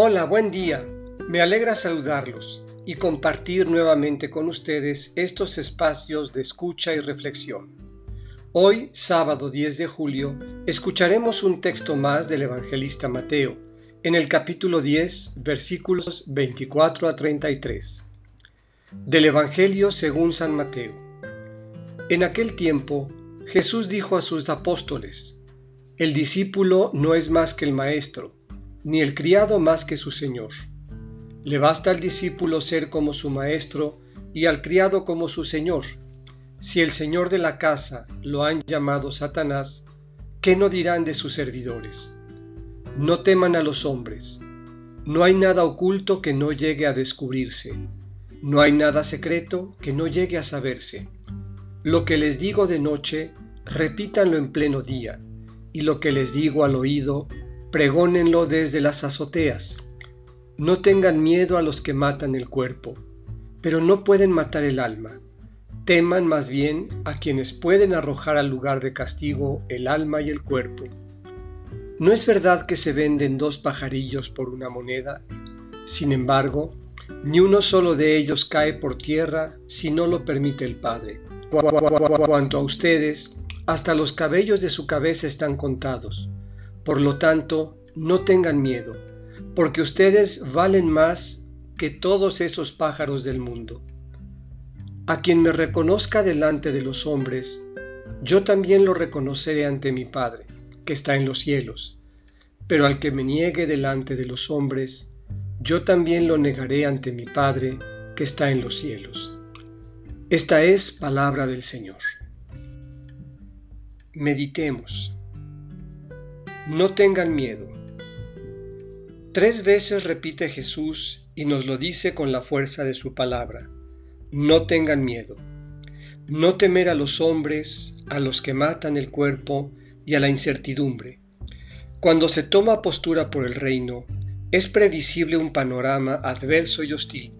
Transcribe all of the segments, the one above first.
Hola, buen día. Me alegra saludarlos y compartir nuevamente con ustedes estos espacios de escucha y reflexión. Hoy, sábado 10 de julio, escucharemos un texto más del evangelista Mateo, en el capítulo 10, versículos 24 a 33. Del Evangelio según San Mateo. En aquel tiempo, Jesús dijo a sus apóstoles, El discípulo no es más que el maestro ni el criado más que su señor. Le basta al discípulo ser como su maestro y al criado como su señor. Si el señor de la casa lo han llamado Satanás, ¿qué no dirán de sus servidores? No teman a los hombres. No hay nada oculto que no llegue a descubrirse. No hay nada secreto que no llegue a saberse. Lo que les digo de noche, repítanlo en pleno día, y lo que les digo al oído, pregónenlo desde las azoteas. No tengan miedo a los que matan el cuerpo, pero no pueden matar el alma. Teman más bien a quienes pueden arrojar al lugar de castigo el alma y el cuerpo. ¿No es verdad que se venden dos pajarillos por una moneda? Sin embargo, ni uno solo de ellos cae por tierra si no lo permite el Padre. Cuanto a ustedes, hasta los cabellos de su cabeza están contados. Por lo tanto, no tengan miedo, porque ustedes valen más que todos esos pájaros del mundo. A quien me reconozca delante de los hombres, yo también lo reconoceré ante mi Padre, que está en los cielos. Pero al que me niegue delante de los hombres, yo también lo negaré ante mi Padre, que está en los cielos. Esta es palabra del Señor. Meditemos. No tengan miedo. Tres veces repite Jesús y nos lo dice con la fuerza de su palabra. No tengan miedo. No temer a los hombres, a los que matan el cuerpo y a la incertidumbre. Cuando se toma postura por el reino, es previsible un panorama adverso y hostil.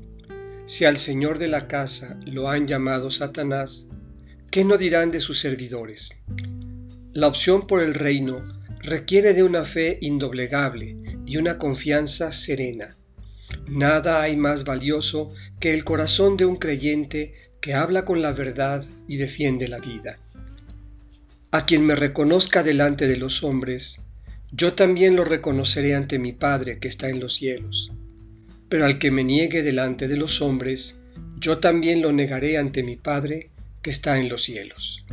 Si al Señor de la casa lo han llamado Satanás, ¿qué no dirán de sus servidores? La opción por el reino requiere de una fe indoblegable y una confianza serena. Nada hay más valioso que el corazón de un creyente que habla con la verdad y defiende la vida. A quien me reconozca delante de los hombres, yo también lo reconoceré ante mi Padre que está en los cielos. Pero al que me niegue delante de los hombres, yo también lo negaré ante mi Padre que está en los cielos.